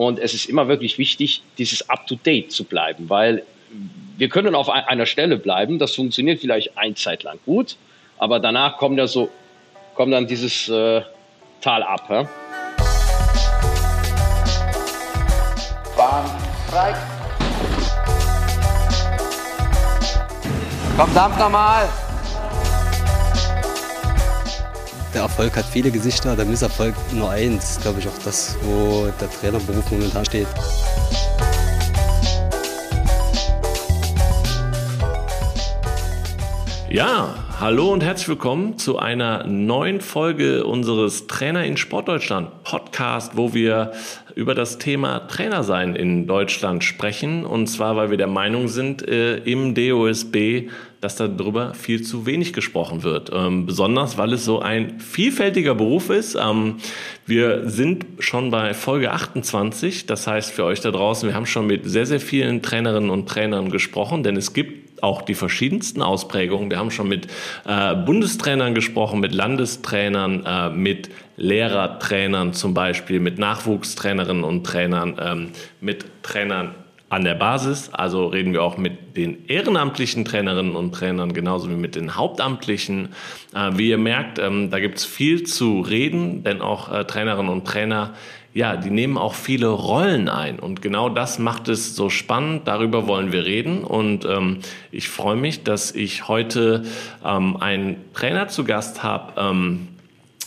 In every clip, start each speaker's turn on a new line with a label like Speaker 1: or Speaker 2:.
Speaker 1: Und es ist immer wirklich wichtig, dieses Up-to-Date zu bleiben, weil wir können auf einer Stelle bleiben, das funktioniert vielleicht ein Zeit lang gut, aber danach kommt ja so, kommt dann dieses äh, Tal ab. Ja?
Speaker 2: Bahn frei. Komm, dampf nochmal.
Speaker 3: Der Erfolg hat viele Gesichter, der Misserfolg nur eins. Glaube ich auch das, wo der Trainerberuf momentan steht.
Speaker 4: Ja, hallo und herzlich willkommen zu einer neuen Folge unseres Trainer in Sportdeutschland Podcast, wo wir über das Thema Trainersein in Deutschland sprechen. Und zwar, weil wir der Meinung sind äh, im DOSB, dass darüber viel zu wenig gesprochen wird. Ähm, besonders, weil es so ein vielfältiger Beruf ist. Ähm, wir sind schon bei Folge 28. Das heißt für euch da draußen, wir haben schon mit sehr, sehr vielen Trainerinnen und Trainern gesprochen, denn es gibt auch die verschiedensten Ausprägungen. Wir haben schon mit äh, Bundestrainern gesprochen, mit Landestrainern, äh, mit Lehrertrainern zum Beispiel, mit Nachwuchstrainerinnen und Trainern, ähm, mit Trainern an der Basis. Also reden wir auch mit den ehrenamtlichen Trainerinnen und Trainern genauso wie mit den hauptamtlichen. Äh, wie ihr merkt, ähm, da gibt es viel zu reden, denn auch äh, Trainerinnen und Trainer ja, die nehmen auch viele Rollen ein. Und genau das macht es so spannend. Darüber wollen wir reden. Und ähm, ich freue mich, dass ich heute ähm, einen Trainer zu Gast habe ähm,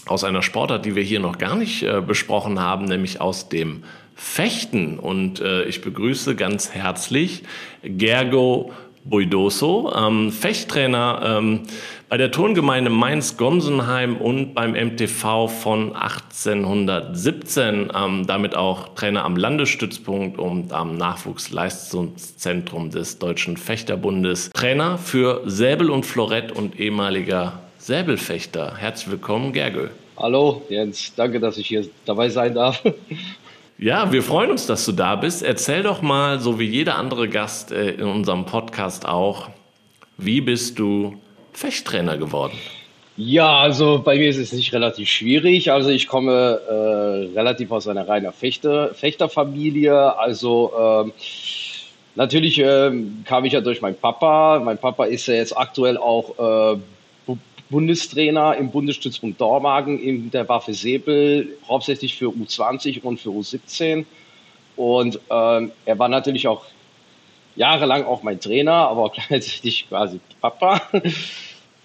Speaker 4: aus einer Sportart, die wir hier noch gar nicht äh, besprochen haben, nämlich aus dem Fechten. Und äh, ich begrüße ganz herzlich Gergo Buidoso, ähm, Fechttrainer ähm, bei der Turngemeinde Mainz-Gomsenheim und beim MTV von 1817, ähm, damit auch Trainer am Landesstützpunkt und am Nachwuchsleistungszentrum des Deutschen Fechterbundes, Trainer für Säbel und Florett und ehemaliger Säbelfechter. Herzlich willkommen, Gergő.
Speaker 1: Hallo Jens, danke, dass ich hier dabei sein darf.
Speaker 4: Ja, wir freuen uns, dass du da bist. Erzähl doch mal, so wie jeder andere Gast äh, in unserem Podcast auch, wie bist du Fechttrainer geworden?
Speaker 1: Ja, also bei mir ist es nicht relativ schwierig. Also ich komme äh, relativ aus einer reinen Fechter, Fechterfamilie. Also ähm, natürlich ähm, kam ich ja durch meinen Papa. Mein Papa ist ja jetzt aktuell auch äh, Bundestrainer im Bundesstützpunkt Dormagen in der Waffe Säbel, hauptsächlich für U20 und für U17. Und ähm, er war natürlich auch jahrelang auch mein Trainer, aber gleichzeitig quasi Papa.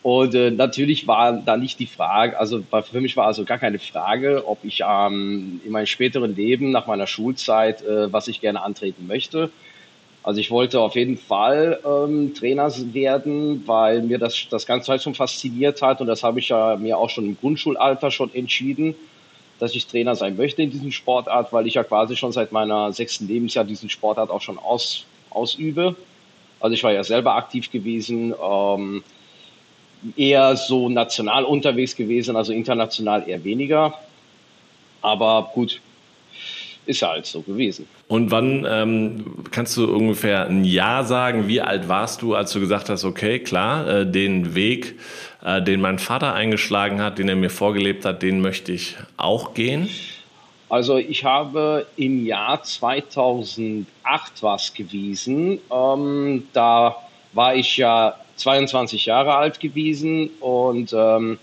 Speaker 1: Und äh, natürlich war da nicht die Frage, also für mich war also gar keine Frage, ob ich ähm, in meinem späteren Leben nach meiner Schulzeit, äh, was ich gerne antreten möchte. Also ich wollte auf jeden Fall ähm, Trainer werden, weil mir das, das Ganze halt schon fasziniert hat und das habe ich ja mir auch schon im Grundschulalter schon entschieden, dass ich Trainer sein möchte in diesem Sportart, weil ich ja quasi schon seit meiner sechsten Lebensjahr diesen Sportart auch schon aus, ausübe. Also ich war ja selber aktiv gewesen. Ähm, eher so national unterwegs gewesen, also international eher weniger. Aber gut, ist ja halt so gewesen.
Speaker 4: Und wann ähm, kannst du ungefähr ein Jahr sagen, wie alt warst du, als du gesagt hast, okay, klar, äh, den Weg, äh, den mein Vater eingeschlagen hat, den er mir vorgelebt hat, den möchte ich auch gehen?
Speaker 1: Also ich habe im Jahr 2008 was gewesen. Ähm, da war ich ja 22 Jahre alt gewesen und ähm,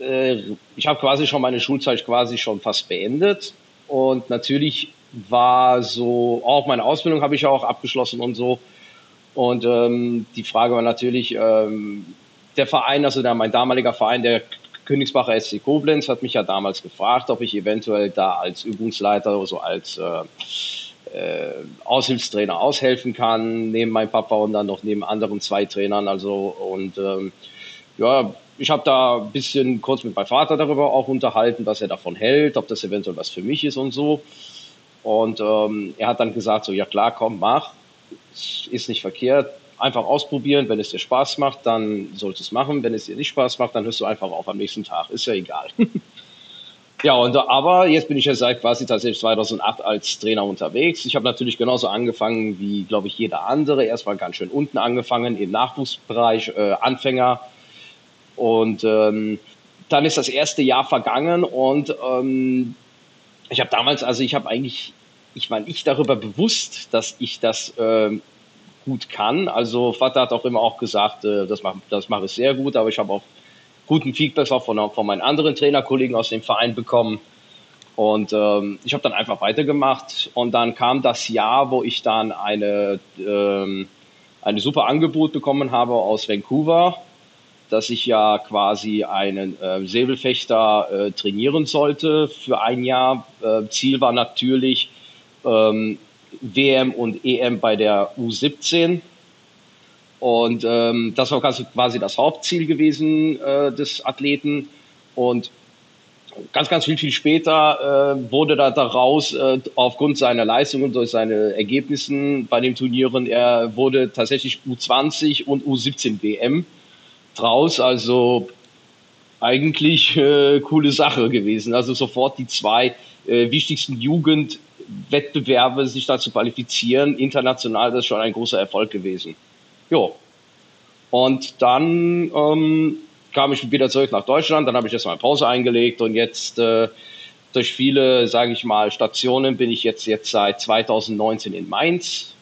Speaker 1: äh, ich habe quasi schon meine Schulzeit quasi schon fast beendet und natürlich war so, auch meine Ausbildung habe ich auch abgeschlossen und so und ähm, die Frage war natürlich, ähm, der Verein, also der, mein damaliger Verein, der Königsbacher SC Koblenz, hat mich ja damals gefragt, ob ich eventuell da als Übungsleiter oder so als äh, äh, Aushilfstrainer aushelfen kann, neben meinem Papa und dann noch neben anderen zwei Trainern. Also und ähm, ja, ich habe da ein bisschen kurz mit meinem Vater darüber auch unterhalten, was er davon hält, ob das eventuell was für mich ist und so. Und ähm, er hat dann gesagt, so ja klar, komm, mach, ist nicht verkehrt, einfach ausprobieren. Wenn es dir Spaß macht, dann sollst du es machen. Wenn es dir nicht Spaß macht, dann hörst du einfach auf am nächsten Tag. Ist ja egal. Ja, und, aber jetzt bin ich ja seit quasi tatsächlich 2008 als Trainer unterwegs. Ich habe natürlich genauso angefangen wie, glaube ich, jeder andere. Erstmal ganz schön unten angefangen im Nachwuchsbereich, äh, Anfänger. Und ähm, dann ist das erste Jahr vergangen und ähm, ich habe damals, also ich habe eigentlich ich war nicht darüber bewusst, dass ich das äh, gut kann. Also Vater hat auch immer auch gesagt, äh, das mache das mach ich sehr gut, aber ich habe auch guten Feedback auch von, von meinen anderen Trainerkollegen aus dem Verein bekommen. Und ähm, ich habe dann einfach weitergemacht und dann kam das Jahr, wo ich dann eine, ähm, eine super Angebot bekommen habe aus Vancouver, dass ich ja quasi einen äh, Säbelfechter äh, trainieren sollte für ein Jahr. Äh, Ziel war natürlich ähm, WM und EM bei der U17. Und ähm, das war quasi das Hauptziel gewesen äh, des Athleten. Und ganz, ganz viel, viel später äh, wurde da daraus, äh, aufgrund seiner Leistungen und durch seine Ergebnissen bei den Turnieren, er wurde tatsächlich U20 und U17 WM draus. Also eigentlich äh, coole Sache gewesen. Also sofort die zwei äh, wichtigsten Jugendwettbewerbe sich da zu qualifizieren. International, das ist schon ein großer Erfolg gewesen. Jo. Und dann ähm, kam ich wieder zurück nach Deutschland, dann habe ich erstmal Pause eingelegt und jetzt äh, durch viele, sage ich mal, Stationen bin ich jetzt, jetzt seit 2019 in Mainz.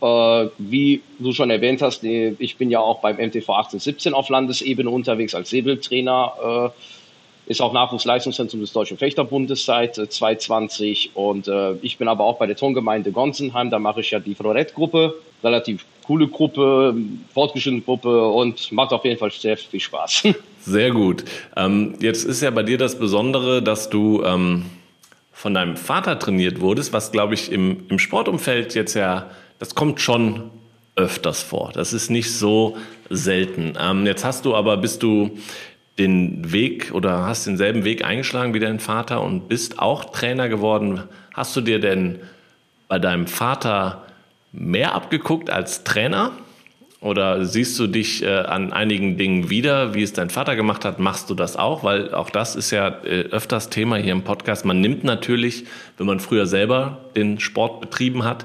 Speaker 1: Äh, wie du schon erwähnt hast, ich bin ja auch beim MTV 1817 auf Landesebene unterwegs als Säbeltrainer. Äh, ist auch Nachwuchsleistungszentrum des Deutschen Fechterbundes seit 2020 und äh, ich bin aber auch bei der Tongemeinde Gonsenheim, da mache ich ja die Florett-Gruppe, relativ coole Gruppe, fortgeschrittene Gruppe und macht auf jeden Fall sehr viel Spaß.
Speaker 4: Sehr gut. Ähm, jetzt ist ja bei dir das Besondere, dass du ähm, von deinem Vater trainiert wurdest, was glaube ich im, im Sportumfeld jetzt ja, das kommt schon öfters vor. Das ist nicht so selten. Ähm, jetzt hast du aber, bist du den Weg oder hast denselben Weg eingeschlagen wie dein Vater und bist auch Trainer geworden. Hast du dir denn bei deinem Vater mehr abgeguckt als Trainer? Oder siehst du dich äh, an einigen Dingen wieder, wie es dein Vater gemacht hat? Machst du das auch? Weil auch das ist ja äh, öfters Thema hier im Podcast. Man nimmt natürlich, wenn man früher selber den Sport betrieben hat,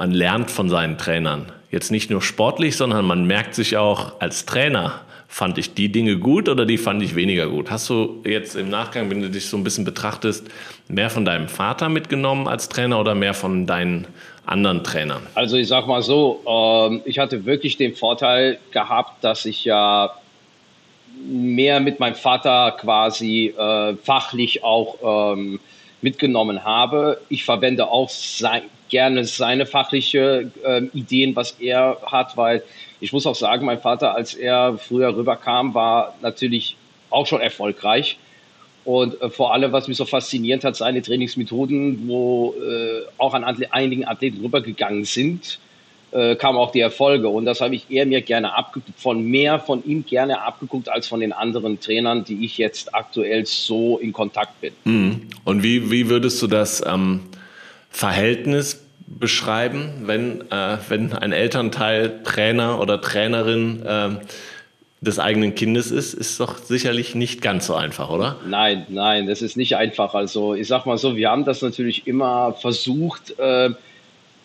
Speaker 4: man lernt von seinen Trainern. Jetzt nicht nur sportlich, sondern man merkt sich auch als Trainer, fand ich die Dinge gut oder die fand ich weniger gut? Hast du jetzt im Nachgang, wenn du dich so ein bisschen betrachtest, mehr von deinem Vater mitgenommen als Trainer oder mehr von deinen anderen Trainern?
Speaker 1: Also ich sag mal so, ähm, ich hatte wirklich den Vorteil gehabt, dass ich ja mehr mit meinem Vater quasi äh, fachlich auch ähm, mitgenommen habe. Ich verwende auch sein, gerne seine fachliche äh, Ideen, was er hat, weil ich muss auch sagen, mein Vater, als er früher rüberkam, war natürlich auch schon erfolgreich. Und äh, vor allem, was mich so fasziniert hat, seine Trainingsmethoden, wo äh, auch an Atle einigen Athleten rübergegangen sind, äh, kamen auch die Erfolge. Und das habe ich eher mir gerne abgeguckt, von mehr von ihm gerne abgeguckt, als von den anderen Trainern, die ich jetzt aktuell so in Kontakt bin.
Speaker 4: Mhm. Und wie, wie würdest du das ähm, Verhältnis beschreiben, wenn, äh, wenn ein Elternteil Trainer oder Trainerin äh, des eigenen Kindes ist, ist doch sicherlich nicht ganz so einfach, oder?
Speaker 1: Nein, nein, das ist nicht einfach. Also ich sag mal so, wir haben das natürlich immer versucht, äh,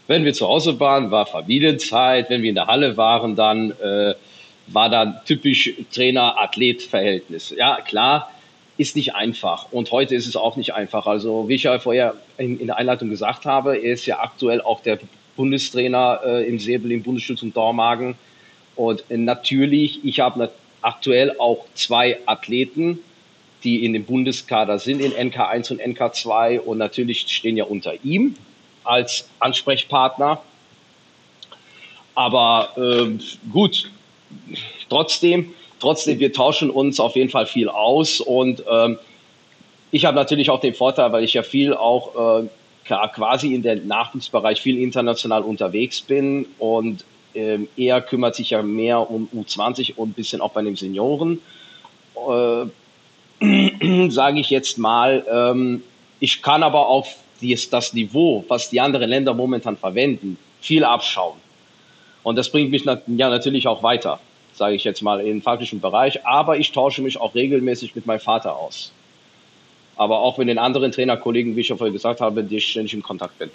Speaker 1: wenn wir zu Hause waren, war Familienzeit, wenn wir in der Halle waren, dann äh, war da typisch Trainer-Athlet-Verhältnis. Ja, klar, ist nicht einfach. Und heute ist es auch nicht einfach. Also, wie ich ja vorher in, in der Einleitung gesagt habe, er ist ja aktuell auch der Bundestrainer äh, im Säbel, im Bundesschutz und Dormagen. Und äh, natürlich, ich habe aktuell auch zwei Athleten, die in dem Bundeskader sind, in NK1 und NK2. Und natürlich stehen ja unter ihm als Ansprechpartner. Aber äh, gut, trotzdem, trotzdem, wir tauschen uns auf jeden Fall viel aus und ähm, ich habe natürlich auch den Vorteil, weil ich ja viel auch äh, quasi in der Nachwuchsbereich viel international unterwegs bin und ähm, er kümmert sich ja mehr um U20 und ein bisschen auch bei den Senioren. Äh, Sage ich jetzt mal, ähm, ich kann aber auch dies, das Niveau, was die anderen Länder momentan verwenden, viel abschauen. Und das bringt mich ja natürlich auch weiter sage ich jetzt mal, im fachlichen Bereich. Aber ich tausche mich auch regelmäßig mit meinem Vater aus. Aber auch mit den anderen Trainerkollegen, wie ich ja vorhin gesagt habe, die ich ständig in Kontakt bin.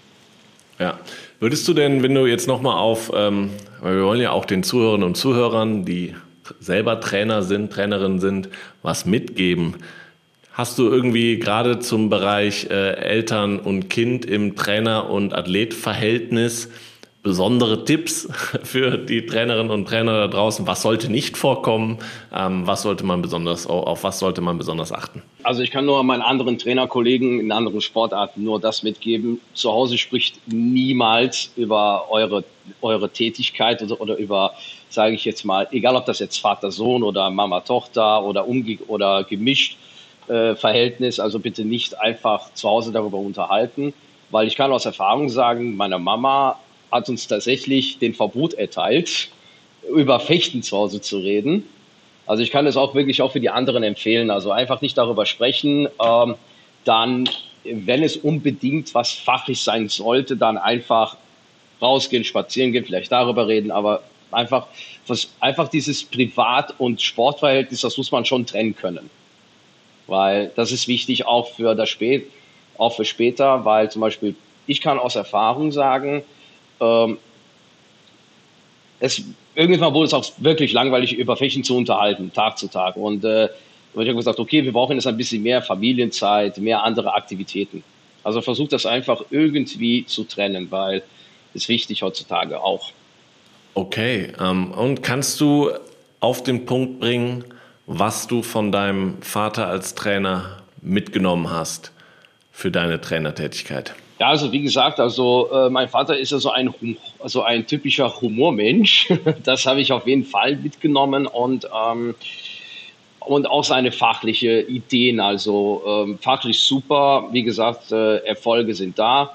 Speaker 4: Ja. Würdest du denn, wenn du jetzt nochmal auf, ähm, weil wir wollen ja auch den Zuhörerinnen und Zuhörern, die selber Trainer sind, Trainerinnen sind, was mitgeben? Hast du irgendwie gerade zum Bereich äh, Eltern und Kind im Trainer- und Athletverhältnis besondere Tipps für die Trainerinnen und Trainer da draußen? Was sollte nicht vorkommen? Ähm, was sollte man besonders, auf was sollte man besonders achten?
Speaker 1: Also ich kann nur meinen anderen Trainerkollegen in anderen Sportarten nur das mitgeben. Zu Hause spricht niemals über eure, eure Tätigkeit oder, oder über, sage ich jetzt mal, egal ob das jetzt Vater-Sohn oder Mama-Tochter oder umge oder gemischt äh, Verhältnis. Also bitte nicht einfach zu Hause darüber unterhalten, weil ich kann aus Erfahrung sagen, meine Mama hat uns tatsächlich den Verbot erteilt, über Fechten zu Hause zu reden. Also ich kann es auch wirklich auch für die anderen empfehlen. Also einfach nicht darüber sprechen. Ähm, dann, wenn es unbedingt was fachlich sein sollte, dann einfach rausgehen, spazieren gehen, vielleicht darüber reden, aber einfach, was, einfach dieses Privat- und Sportverhältnis, das muss man schon trennen können. Weil das ist wichtig auch für das Spät, auch für später, weil zum Beispiel ich kann aus Erfahrung sagen, ähm, es, irgendwann wurde es auch wirklich langweilig, über Fächen zu unterhalten, Tag zu Tag. Und äh, ich habe gesagt, okay, wir brauchen jetzt ein bisschen mehr Familienzeit, mehr andere Aktivitäten. Also versucht das einfach irgendwie zu trennen, weil es wichtig heutzutage auch.
Speaker 4: Okay, ähm, und kannst du auf den Punkt bringen, was du von deinem Vater als Trainer mitgenommen hast für deine Trainertätigkeit?
Speaker 1: Ja, also wie gesagt, also äh, mein Vater ist ja so ein, also ein typischer Humormensch. Das habe ich auf jeden Fall mitgenommen und ähm, und auch seine fachliche Ideen, also ähm, fachlich super. Wie gesagt, äh, Erfolge sind da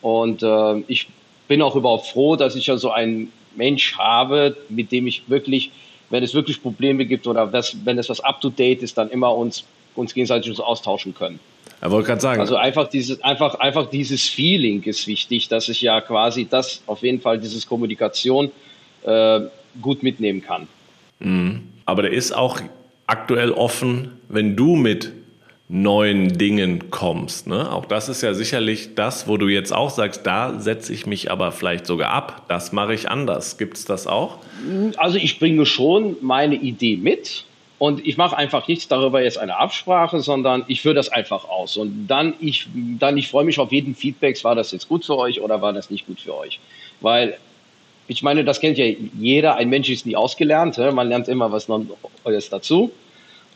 Speaker 1: und äh, ich bin auch überhaupt froh, dass ich ja so einen Mensch habe, mit dem ich wirklich, wenn es wirklich Probleme gibt oder das, wenn es was up to date ist, dann immer uns uns gegenseitig austauschen können.
Speaker 4: Er wollte gerade sagen.
Speaker 1: Also einfach dieses, einfach, einfach dieses Feeling ist wichtig, dass ich ja quasi das auf jeden Fall, dieses Kommunikation äh, gut mitnehmen kann.
Speaker 4: Mhm. Aber der ist auch aktuell offen, wenn du mit neuen Dingen kommst. Ne? Auch das ist ja sicherlich das, wo du jetzt auch sagst, da setze ich mich aber vielleicht sogar ab. Das mache ich anders. Gibt es das auch?
Speaker 1: Also ich bringe schon meine Idee mit und ich mache einfach nichts darüber jetzt eine Absprache, sondern ich führe das einfach aus. Und dann ich, dann ich freue mich auf jeden Feedback, war das jetzt gut für euch oder war das nicht gut für euch? Weil ich meine, das kennt ja jeder. Ein Mensch ist nie ausgelernt. Man lernt immer was Neues dazu.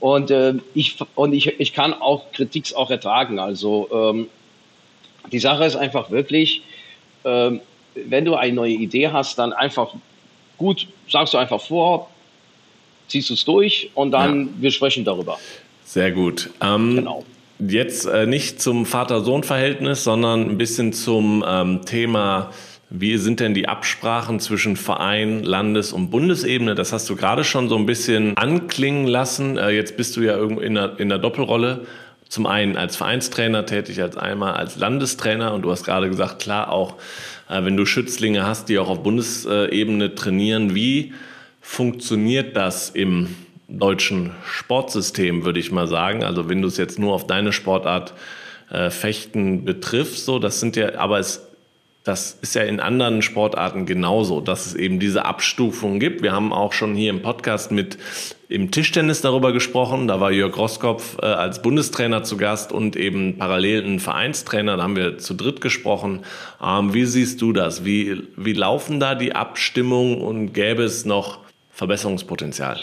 Speaker 1: Und äh, ich und ich, ich kann auch Kritik auch ertragen. Also ähm, die Sache ist einfach wirklich, ähm, wenn du eine neue Idee hast, dann einfach gut, sagst du einfach vor, ziehst du es durch und dann ja. wir sprechen darüber.
Speaker 4: Sehr gut. Ähm, genau. Jetzt äh, nicht zum Vater-Sohn-Verhältnis, sondern ein bisschen zum ähm, Thema, wie sind denn die Absprachen zwischen Verein, Landes- und Bundesebene? Das hast du gerade schon so ein bisschen anklingen lassen. Äh, jetzt bist du ja irgendwo in der, in der Doppelrolle. Zum einen als Vereinstrainer tätig, als einmal als Landestrainer. Und du hast gerade gesagt, klar, auch äh, wenn du Schützlinge hast, die auch auf Bundesebene trainieren, wie funktioniert das im deutschen Sportsystem, würde ich mal sagen. Also wenn du es jetzt nur auf deine Sportart äh, Fechten betriffst, so, das sind ja, aber es, das ist ja in anderen Sportarten genauso, dass es eben diese Abstufungen gibt. Wir haben auch schon hier im Podcast mit im Tischtennis darüber gesprochen. Da war Jörg Roskopf äh, als Bundestrainer zu Gast und eben parallel ein Vereinstrainer. Da haben wir zu dritt gesprochen. Wie siehst du das? Wie, wie laufen da die Abstimmungen und gäbe es noch Verbesserungspotenzial?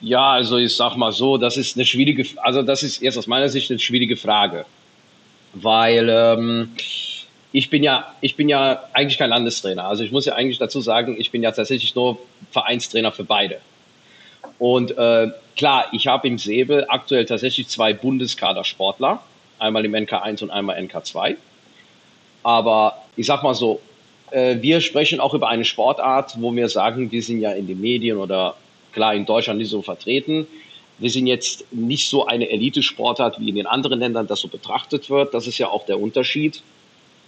Speaker 1: Ja, also ich sag mal so, das ist eine schwierige, also das ist jetzt aus meiner Sicht eine schwierige Frage, weil ähm, ich bin ja, ich bin ja eigentlich kein Landestrainer. Also ich muss ja eigentlich dazu sagen, ich bin ja tatsächlich nur Vereinstrainer für beide. Und äh, klar, ich habe im Säbel aktuell tatsächlich zwei Bundeskadersportler, einmal im NK1 und einmal NK2. Aber ich sag mal so, äh, wir sprechen auch über eine Sportart, wo wir sagen, wir sind ja in den Medien oder klar in Deutschland nicht so vertreten. Wir sind jetzt nicht so eine Elitesportart, wie in den anderen Ländern das so betrachtet wird. Das ist ja auch der Unterschied,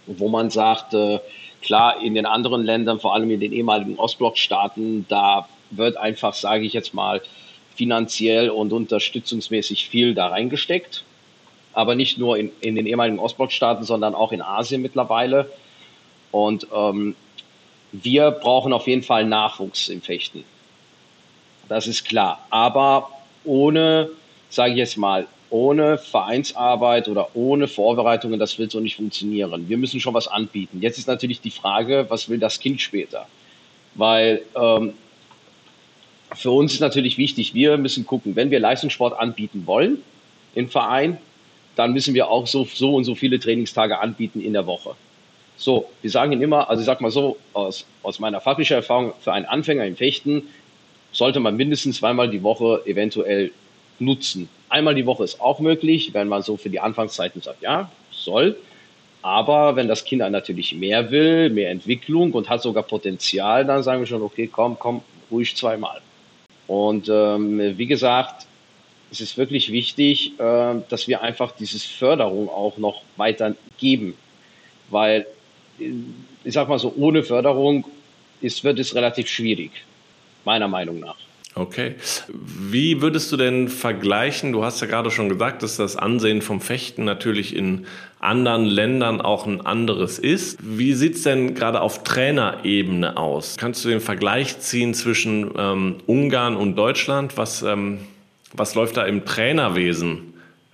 Speaker 1: wo man sagt, äh, klar, in den anderen Ländern, vor allem in den ehemaligen Ostblockstaaten, da wird einfach, sage ich jetzt mal, finanziell und unterstützungsmäßig viel da reingesteckt. Aber nicht nur in, in den ehemaligen Ostblockstaaten, sondern auch in Asien mittlerweile. Und ähm, wir brauchen auf jeden Fall Nachwuchs im Fechten. Das ist klar. Aber ohne, sage ich jetzt mal, ohne Vereinsarbeit oder ohne Vorbereitungen, das wird so nicht funktionieren. Wir müssen schon was anbieten. Jetzt ist natürlich die Frage, was will das Kind später? Weil ähm, für uns ist natürlich wichtig, wir müssen gucken, wenn wir Leistungssport anbieten wollen im Verein, dann müssen wir auch so, so und so viele Trainingstage anbieten in der Woche. So, wir sagen Ihnen immer, also ich sag mal so, aus, aus meiner fachlichen Erfahrung, für einen Anfänger im Fechten sollte man mindestens zweimal die Woche eventuell nutzen. Einmal die Woche ist auch möglich, wenn man so für die Anfangszeiten sagt, ja, soll. Aber wenn das Kind natürlich mehr will, mehr Entwicklung und hat sogar Potenzial, dann sagen wir schon, okay, komm, komm, ruhig zweimal. Und ähm, wie gesagt, es ist wirklich wichtig, äh, dass wir einfach dieses Förderung auch noch weiter geben. Weil, ich sag mal so, ohne Förderung ist, wird es relativ schwierig, meiner Meinung nach.
Speaker 4: Okay. Wie würdest du denn vergleichen? Du hast ja gerade schon gesagt, dass das Ansehen vom Fechten natürlich in anderen Ländern auch ein anderes ist. Wie sieht es denn gerade auf Trainerebene aus? Kannst du den Vergleich ziehen zwischen ähm, Ungarn und Deutschland? Was, ähm, was läuft da im Trainerwesen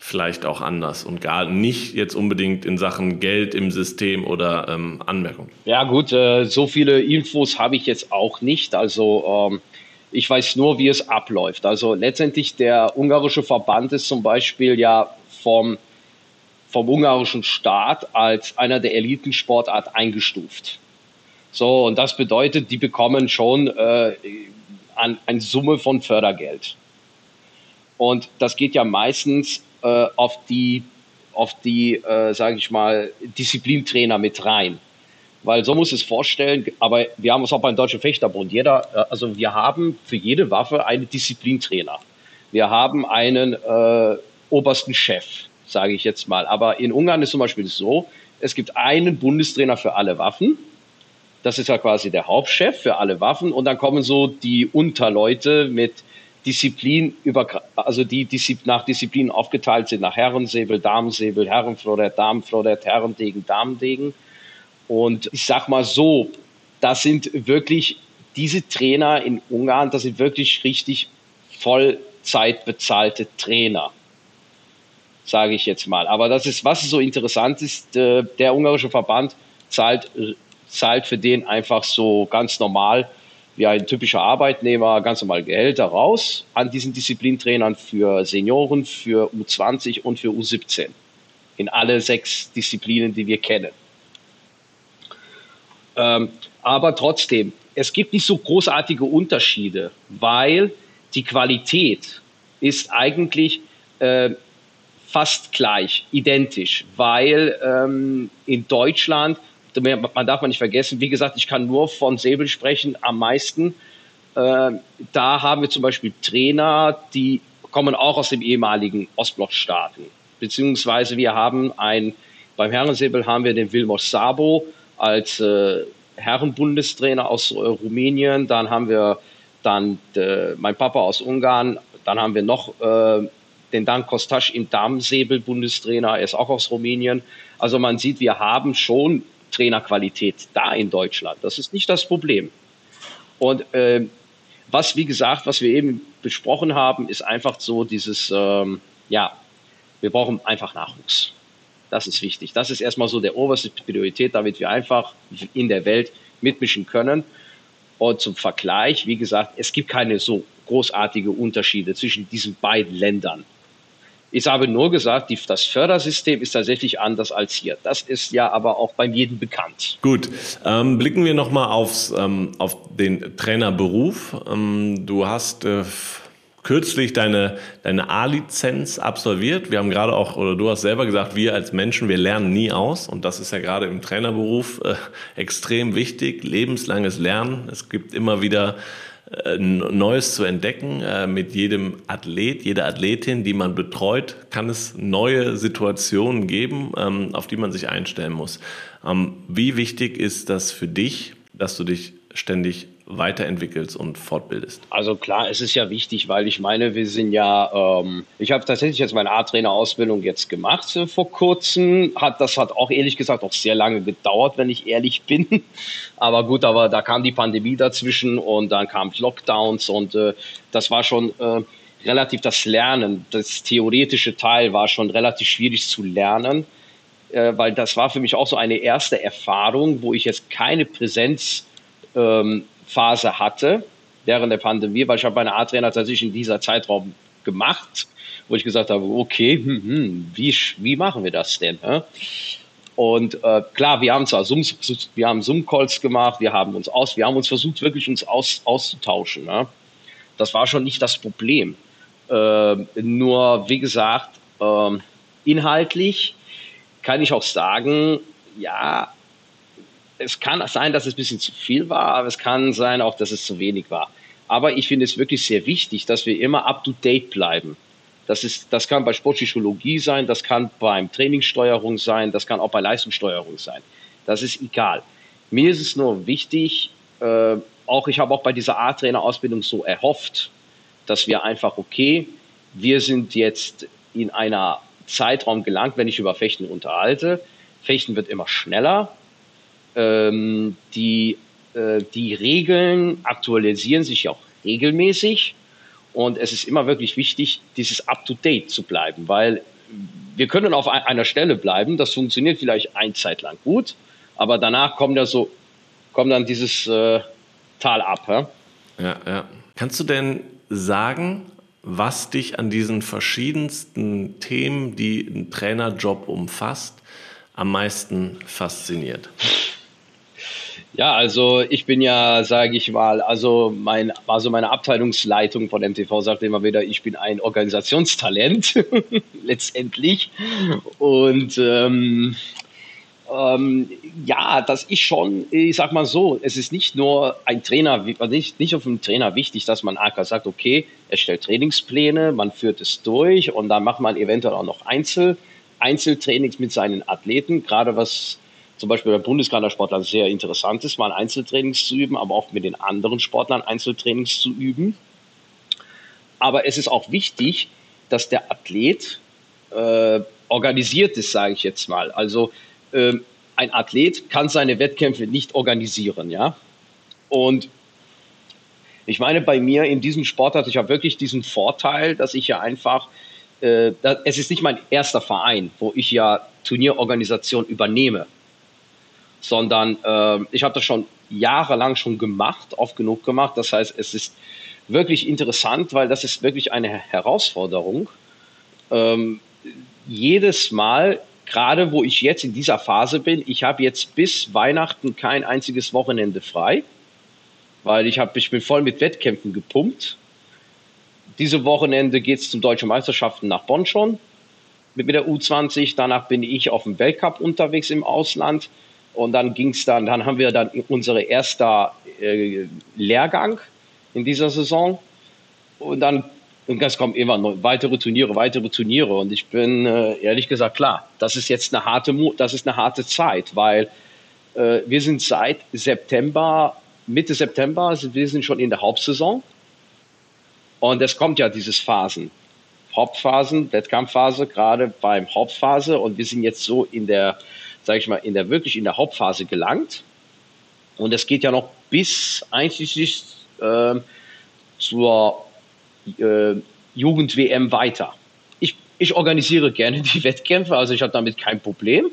Speaker 4: vielleicht auch anders und gar nicht jetzt unbedingt in Sachen Geld im System oder ähm, Anmerkung?
Speaker 1: Ja gut, äh, so viele Infos habe ich jetzt auch nicht. Also ähm, ich weiß nur, wie es abläuft. Also letztendlich der ungarische Verband ist zum Beispiel ja vom, vom ungarischen Staat als einer der Elitensportart eingestuft. So, und das bedeutet, die bekommen schon äh, an, eine Summe von Fördergeld. Und das geht ja meistens äh, auf die, auf die äh, sage ich mal, Disziplintrainer mit rein. Weil so muss es vorstellen, aber wir haben es auch beim Deutschen Fechterbund. Jeder, äh, also wir haben für jede Waffe einen Disziplintrainer. Wir haben einen äh, obersten Chef, sage ich jetzt mal. Aber in Ungarn ist zum Beispiel so, es gibt einen Bundestrainer für alle Waffen. Das ist ja quasi der Hauptchef für alle Waffen. Und dann kommen so die Unterleute mit Disziplin über, also die nach Disziplin aufgeteilt sind, nach Herrensäbel, Damensäbel, Herrenflorett, Damenflorett, Herrendegen, Damendegen. Und ich sag mal so, das sind wirklich diese Trainer in Ungarn, das sind wirklich richtig Vollzeit bezahlte Trainer, sage ich jetzt mal. Aber das ist, was so interessant ist, äh, der ungarische Verband zahlt, zahlt für den einfach so ganz normal wie ein typischer Arbeitnehmer ganz normal Gehälter raus an diesen Disziplintrainern für Senioren, für U20 und für U17 in alle sechs Disziplinen, die wir kennen. Ähm, aber trotzdem, es gibt nicht so großartige Unterschiede, weil die Qualität ist eigentlich äh, fast gleich, identisch, weil ähm, in Deutschland, man darf man nicht vergessen, wie gesagt, ich kann nur von Säbel sprechen am meisten. Äh, da haben wir zum Beispiel Trainer, die kommen auch aus den ehemaligen Ostblockstaaten. Beziehungsweise wir haben ein, beim Herrensäbel haben wir den Wilmot Sabo, als äh, Herrenbundestrainer aus äh, Rumänien. Dann haben wir dann mein Papa aus Ungarn. Dann haben wir noch den Dan Kostasch im Damensäbel-Bundestrainer. Er ist auch aus Rumänien. Also man sieht, wir haben schon Trainerqualität da in Deutschland. Das ist nicht das Problem. Und äh, was, wie gesagt, was wir eben besprochen haben, ist einfach so dieses, ähm, ja, wir brauchen einfach Nachwuchs. Das ist wichtig. Das ist erstmal so der oberste Priorität, damit wir einfach in der Welt mitmischen können. Und zum Vergleich, wie gesagt, es gibt keine so großartige Unterschiede zwischen diesen beiden Ländern. Ich habe nur gesagt, die, das Fördersystem ist tatsächlich anders als hier. Das ist ja aber auch beim jedem bekannt.
Speaker 4: Gut, ähm, blicken wir nochmal ähm, auf den Trainerberuf. Ähm, du hast äh, kürzlich deine, deine A-Lizenz absolviert. Wir haben gerade auch, oder du hast selber gesagt, wir als Menschen, wir lernen nie aus. Und das ist ja gerade im Trainerberuf äh, extrem wichtig. Lebenslanges Lernen. Es gibt immer wieder Neues zu entdecken. Äh, mit jedem Athlet, jeder Athletin, die man betreut, kann es neue Situationen geben, ähm, auf die man sich einstellen muss. Ähm, wie wichtig ist das für dich, dass du dich ständig weiterentwickelst und fortbildest?
Speaker 1: Also klar, es ist ja wichtig, weil ich meine, wir sind ja, ähm, ich habe tatsächlich jetzt meine A-Trainer-Ausbildung jetzt gemacht äh, vor kurzem. Hat, das hat auch ehrlich gesagt auch sehr lange gedauert, wenn ich ehrlich bin. Aber gut, aber da kam die Pandemie dazwischen und dann kamen Lockdowns und äh, das war schon äh, relativ das Lernen, das theoretische Teil war schon relativ schwierig zu lernen, äh, weil das war für mich auch so eine erste Erfahrung, wo ich jetzt keine Präsenzphase ähm, hatte während der Pandemie, weil ich habe meine A-Trainer tatsächlich in dieser Zeitraum gemacht, wo ich gesagt habe, okay, hm, hm, wie, wie machen wir das denn? Hä? Und äh, klar, wir haben zwar Zoom, wir haben Zoom-Calls gemacht, wir haben uns aus, wir haben uns versucht, wirklich uns aus, auszutauschen. Ne? Das war schon nicht das Problem. Äh, nur, wie gesagt, äh, inhaltlich kann ich auch sagen, ja, es kann sein, dass es ein bisschen zu viel war, aber es kann sein auch, dass es zu wenig war. Aber ich finde es wirklich sehr wichtig, dass wir immer up to date bleiben. Das, ist, das kann bei Sportpsychologie sein, das kann beim Trainingssteuerung sein, das kann auch bei Leistungssteuerung sein. Das ist egal. Mir ist es nur wichtig, äh, auch ich habe auch bei dieser A-Trainer-Ausbildung so erhofft, dass wir einfach, okay, wir sind jetzt in einer Zeitraum gelangt, wenn ich über Fechten unterhalte. Fechten wird immer schneller. Ähm, die, äh, die Regeln aktualisieren sich auch regelmäßig. Und es ist immer wirklich wichtig, dieses Up-to-Date zu bleiben, weil wir können auf einer Stelle bleiben, das funktioniert vielleicht ein Zeit lang gut, aber danach kommt ja so, kommt dann dieses äh, Tal ab. Ja?
Speaker 4: ja, ja. Kannst du denn sagen, was dich an diesen verschiedensten Themen, die ein Trainerjob umfasst, am meisten fasziniert?
Speaker 1: Ja, also ich bin ja, sage ich mal, also mein, also meine Abteilungsleitung von MTV sagt immer wieder, ich bin ein Organisationstalent letztendlich. Und ähm, ähm, ja, das ist schon, ich sag mal so, es ist nicht nur ein Trainer, nicht, nicht auf einen Trainer wichtig, dass man einfach sagt, okay, er stellt Trainingspläne, man führt es durch und dann macht man eventuell auch noch Einzel, Einzeltrainings mit seinen Athleten, gerade was zum Beispiel bei Bundeskadersportlern sehr interessant ist, mal Einzeltrainings zu üben, aber auch mit den anderen Sportlern Einzeltrainings zu üben. Aber es ist auch wichtig, dass der Athlet äh, organisiert ist, sage ich jetzt mal. Also äh, ein Athlet kann seine Wettkämpfe nicht organisieren, ja. Und ich meine, bei mir in diesem Sport hatte ich ja wirklich diesen Vorteil, dass ich ja einfach, äh, es ist nicht mein erster Verein, wo ich ja Turnierorganisation übernehme sondern äh, ich habe das schon jahrelang schon gemacht, oft genug gemacht. Das heißt, es ist wirklich interessant, weil das ist wirklich eine Herausforderung. Ähm, jedes Mal, gerade wo ich jetzt in dieser Phase bin, ich habe jetzt bis Weihnachten kein einziges Wochenende frei, weil ich, hab, ich bin voll mit Wettkämpfen gepumpt. Diese Wochenende geht es zum Deutschen Meisterschaften nach Bonn schon mit, mit der U20. Danach bin ich auf dem Weltcup unterwegs im Ausland. Und dann ging es dann, dann haben wir dann unsere erster äh, Lehrgang in dieser Saison. Und dann und es kommen immer noch weitere Turniere, weitere Turniere. Und ich bin äh, ehrlich gesagt klar, das ist jetzt eine harte, das ist eine harte Zeit, weil äh, wir sind seit September, Mitte September, wir sind schon in der Hauptsaison. Und es kommt ja dieses Phasen. Hauptphasen, Wettkampfphase, gerade beim Hauptphase. Und wir sind jetzt so in der sage ich mal, in der wirklich in der Hauptphase gelangt. Und es geht ja noch bis einschließlich äh, zur äh, Jugend-WM weiter. Ich, ich organisiere gerne die Wettkämpfe, also ich habe damit kein Problem.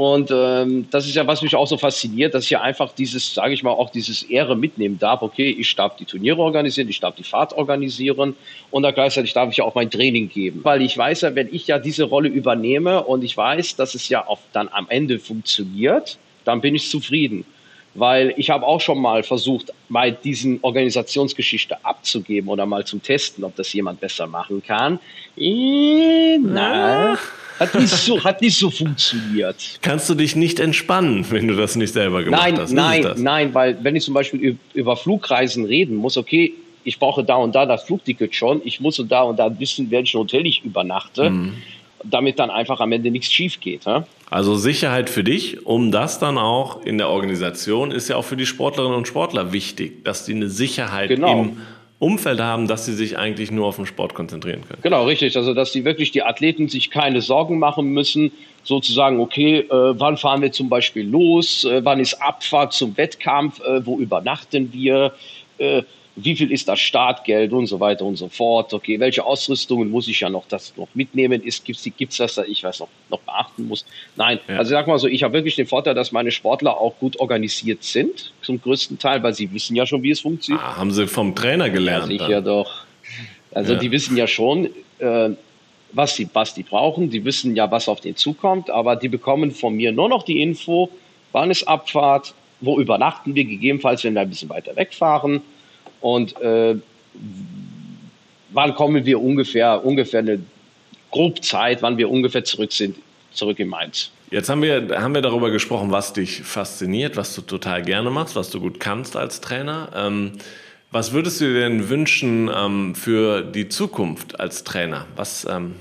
Speaker 1: Und ähm, das ist ja, was mich auch so fasziniert, dass ich ja einfach dieses, sage ich mal, auch dieses Ehre mitnehmen darf. Okay, ich darf die Turniere organisieren, ich darf die Fahrt organisieren und dann gleichzeitig darf ich ja auch mein Training geben. Weil ich weiß ja, wenn ich ja diese Rolle übernehme und ich weiß, dass es ja auch dann am Ende funktioniert, dann bin ich zufrieden. Weil ich habe auch schon mal versucht, mal diesen Organisationsgeschichte abzugeben oder mal zum Testen, ob das jemand besser machen kann. Äh, na, hat nicht, so, hat nicht so funktioniert.
Speaker 4: Kannst du dich nicht entspannen, wenn du das nicht selber gemacht
Speaker 1: nein,
Speaker 4: hast?
Speaker 1: Nein, nein, nein, weil wenn ich zum Beispiel über Flugreisen reden muss, okay, ich brauche da und da das Flugticket schon, ich muss da und da wissen, welchen Hotel ich übernachte, mhm. damit dann einfach am Ende nichts schief geht. Ja?
Speaker 4: Also Sicherheit für dich, um das dann auch in der Organisation ist ja auch für die Sportlerinnen und Sportler wichtig, dass die eine Sicherheit genau. im Umfeld haben, dass sie sich eigentlich nur auf den Sport konzentrieren können.
Speaker 1: Genau, richtig. Also, dass die wirklich die Athleten sich keine Sorgen machen müssen, sozusagen, okay, äh, wann fahren wir zum Beispiel los, äh, wann ist Abfahrt zum Wettkampf, äh, wo übernachten wir, äh, wie viel ist das Startgeld und so weiter und so fort. Okay, welche Ausrüstungen muss ich ja noch das noch mitnehmen? Ist gibt's gibt's das da ich weiß noch noch beachten muss? Nein, ja. also sag mal so, ich habe wirklich den Vorteil, dass meine Sportler auch gut organisiert sind zum größten Teil, weil sie wissen ja schon, wie es funktioniert.
Speaker 4: Ah, haben sie vom Trainer gelernt?
Speaker 1: Ja, sicher doch. Also ja. die wissen ja schon, äh, was sie was die brauchen. Die wissen ja, was auf den zukommt, aber die bekommen von mir nur noch die Info, wann ist Abfahrt, wo übernachten wir gegebenenfalls, wenn wir ein bisschen weiter wegfahren und äh, wann kommen wir ungefähr, ungefähr eine grob Zeit, wann wir ungefähr zurück sind, zurück in Mainz.
Speaker 4: Jetzt haben wir, haben wir darüber gesprochen, was dich fasziniert, was du total gerne machst, was du gut kannst als Trainer. Ähm, was würdest du dir denn wünschen ähm, für die Zukunft als Trainer? Was, ähm,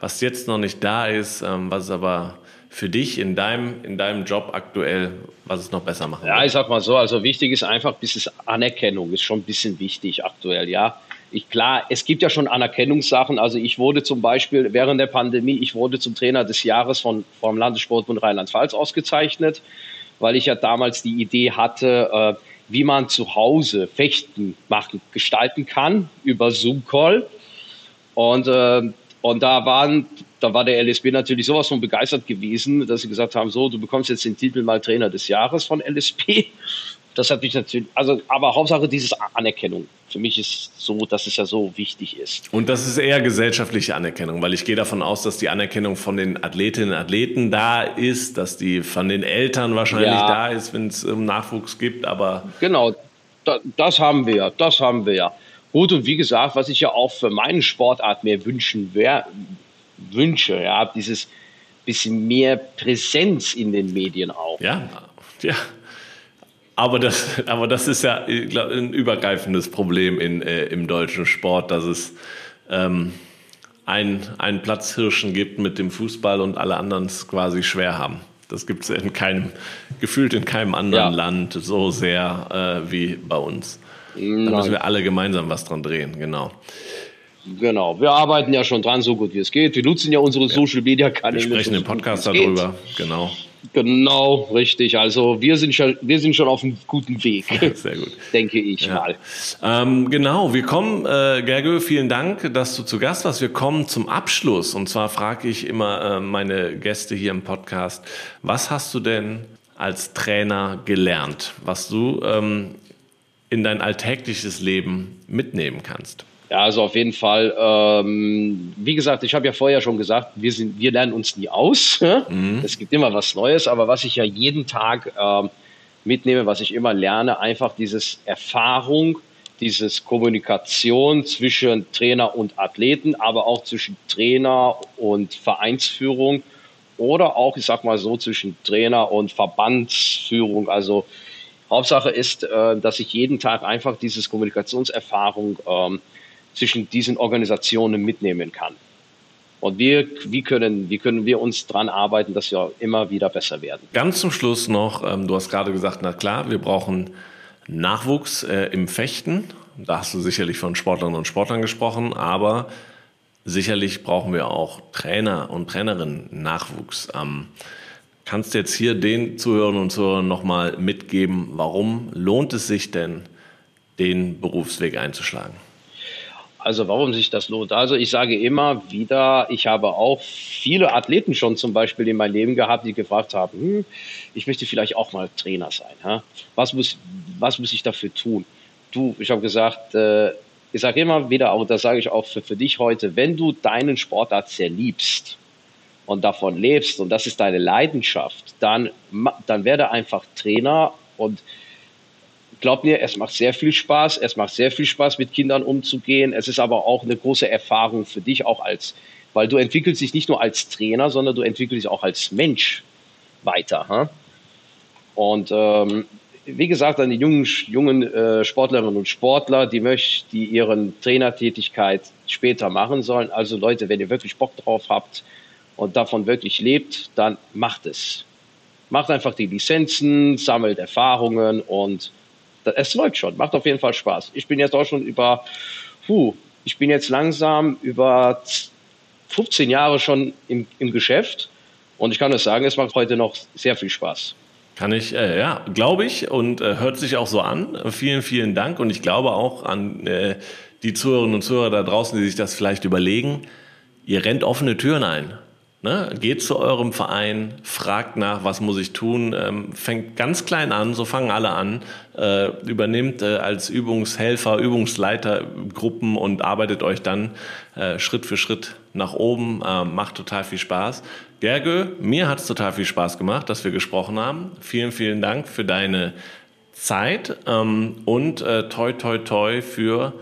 Speaker 4: was jetzt noch nicht da ist, ähm, was aber für dich in deinem, in deinem Job aktuell, was es noch besser machen
Speaker 1: Ja, ich sag mal so, also wichtig ist einfach, bis Anerkennung ist schon ein bisschen wichtig aktuell, ja. Ich, klar, es gibt ja schon Anerkennungssachen. Also ich wurde zum Beispiel während der Pandemie, ich wurde zum Trainer des Jahres von, vom Landessportbund Rheinland-Pfalz ausgezeichnet, weil ich ja damals die Idee hatte, äh, wie man zu Hause Fechten machen, gestalten kann über Zoom-Call. Und äh, und da waren, da war der LSB natürlich sowas von begeistert gewesen, dass sie gesagt haben, so, du bekommst jetzt den Titel mal Trainer des Jahres von LSB. Das hat mich natürlich, also, aber Hauptsache dieses Anerkennung. Für mich ist so, dass es ja so wichtig ist.
Speaker 4: Und das ist eher gesellschaftliche Anerkennung, weil ich gehe davon aus, dass die Anerkennung von den Athletinnen und Athleten da ist, dass die von den Eltern wahrscheinlich ja. da ist, wenn es um Nachwuchs gibt, aber.
Speaker 1: Genau, das haben wir ja, das haben wir ja. Gut, und wie gesagt, was ich ja auch für meine Sportart mehr wünschen wär, wünsche, ja, dieses bisschen mehr Präsenz in den Medien auch.
Speaker 4: Ja, ja. Aber das, aber das ist ja glaub, ein übergreifendes Problem in, äh, im deutschen Sport, dass es ähm, ein, einen Platzhirschen gibt mit dem Fußball und alle anderen es quasi schwer haben. Das gibt es in keinem, gefühlt in keinem anderen ja. Land so sehr äh, wie bei uns. Da müssen wir alle gemeinsam was dran drehen, genau.
Speaker 1: Genau, wir arbeiten ja schon dran, so gut wie es geht. Wir nutzen ja unsere ja. Social Media
Speaker 4: Kanäle. Wir sprechen so im Podcast darüber, genau.
Speaker 1: Genau, richtig. Also wir sind schon, wir sind schon auf einem guten Weg. Sehr gut. Denke ich ja. mal.
Speaker 4: Ähm, genau, wir kommen, äh, Gergő, vielen Dank, dass du zu Gast warst. Wir kommen zum Abschluss. Und zwar frage ich immer äh, meine Gäste hier im Podcast, was hast du denn als Trainer gelernt, was du ähm, in dein alltägliches Leben mitnehmen kannst?
Speaker 1: Ja, also auf jeden Fall. Ähm, wie gesagt, ich habe ja vorher schon gesagt, wir, sind, wir lernen uns nie aus. Mhm. Es gibt immer was Neues, aber was ich ja jeden Tag ähm, mitnehme, was ich immer lerne, einfach dieses Erfahrung, dieses Kommunikation zwischen Trainer und Athleten, aber auch zwischen Trainer und Vereinsführung oder auch, ich sag mal so, zwischen Trainer und Verbandsführung. Also Hauptsache ist, äh, dass ich jeden Tag einfach dieses Kommunikationserfahrung ähm, zwischen diesen Organisationen mitnehmen kann. Und wir, wie, können, wie können wir uns daran arbeiten, dass wir immer wieder besser werden?
Speaker 4: Ganz zum Schluss noch, ähm, du hast gerade gesagt, na klar, wir brauchen Nachwuchs äh, im Fechten. Da hast du sicherlich von Sportlerinnen und Sportlern gesprochen, aber sicherlich brauchen wir auch Trainer und Trainerinnen Nachwuchs. Ähm, Kannst du jetzt hier den Zuhörern und Zuhörern nochmal mitgeben, warum lohnt es sich denn, den Berufsweg einzuschlagen?
Speaker 1: Also warum sich das lohnt? Also ich sage immer wieder, ich habe auch viele Athleten schon zum Beispiel in meinem Leben gehabt, die gefragt haben, hm, ich möchte vielleicht auch mal Trainer sein. Ha? Was, muss, was muss ich dafür tun? Du, ich habe gesagt, äh, ich sage immer wieder, auch das sage ich auch für, für dich heute, wenn du deinen Sportart sehr liebst, und davon lebst und das ist deine Leidenschaft, dann, dann werde einfach Trainer und glaub mir, es macht sehr viel Spaß. Es macht sehr viel Spaß, mit Kindern umzugehen. Es ist aber auch eine große Erfahrung für dich, auch als, weil du entwickelst dich nicht nur als Trainer, sondern du entwickelst dich auch als Mensch weiter. Hm? Und ähm, wie gesagt, an die jungen, jungen äh, Sportlerinnen und Sportler, die möchten, die ihren Trainertätigkeit später machen sollen. Also Leute, wenn ihr wirklich Bock drauf habt, und davon wirklich lebt, dann macht es. Macht einfach die Lizenzen, sammelt Erfahrungen und es läuft schon. Macht auf jeden Fall Spaß. Ich bin jetzt auch schon über, puh, ich bin jetzt langsam über 15 Jahre schon im, im Geschäft und ich kann nur sagen, es macht heute noch sehr viel Spaß.
Speaker 4: Kann ich, äh, ja, glaube ich und äh, hört sich auch so an. Vielen, vielen Dank und ich glaube auch an äh, die Zuhörerinnen und Zuhörer da draußen, die sich das vielleicht überlegen. Ihr rennt offene Türen ein. Ne? Geht zu eurem Verein, fragt nach, was muss ich tun, ähm, fängt ganz klein an, so fangen alle an, äh, übernimmt äh, als Übungshelfer, Übungsleiter Gruppen und arbeitet euch dann äh, Schritt für Schritt nach oben, äh, macht total viel Spaß. Gergő, mir hat es total viel Spaß gemacht, dass wir gesprochen haben. Vielen, vielen Dank für deine Zeit ähm, und äh, toi, toi, toi für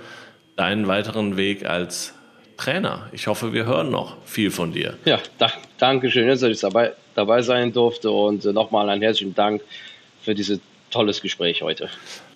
Speaker 4: deinen weiteren Weg als Trainer. Ich hoffe, wir hören noch viel von dir.
Speaker 1: Ja, da, danke schön, dass ich dabei, dabei sein durfte und äh, nochmal einen herzlichen Dank für dieses tolles Gespräch heute.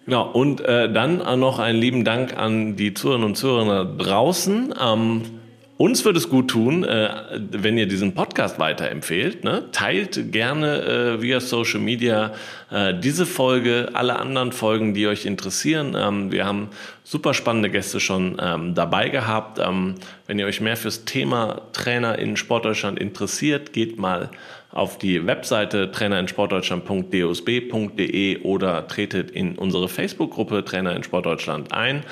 Speaker 4: Genau, und äh, dann noch einen lieben Dank an die Zuhörerinnen und Zuhörer draußen. Ähm, uns würde es gut tun, äh, wenn ihr diesen Podcast weiterempfehlt. Ne? Teilt gerne äh, via Social Media äh, diese Folge, alle anderen Folgen, die euch interessieren. Ähm, wir haben super spannende Gäste schon ähm, dabei gehabt. Ähm, wenn ihr euch mehr fürs Thema Trainer in Sportdeutschland interessiert, geht mal auf die Webseite trainerinsportdeutschland.dsb.de oder tretet in unsere Facebook-Gruppe Trainer in Sportdeutschland ein.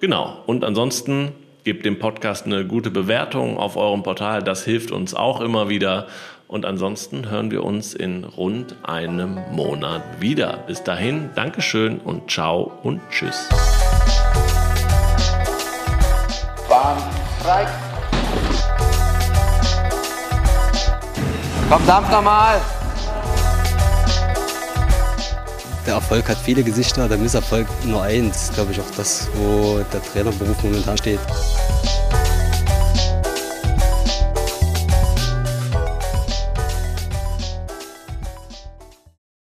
Speaker 4: Genau. Und ansonsten Gebt dem Podcast eine gute Bewertung auf eurem Portal. Das hilft uns auch immer wieder. Und ansonsten hören wir uns in rund einem Monat wieder. Bis dahin, Dankeschön und ciao und tschüss.
Speaker 2: Bahn frei.
Speaker 3: Komm, dampf nochmal! Der Erfolg hat viele Gesichter, der Misserfolg nur eins. Glaube ich auch das, wo der Trainerberuf momentan steht.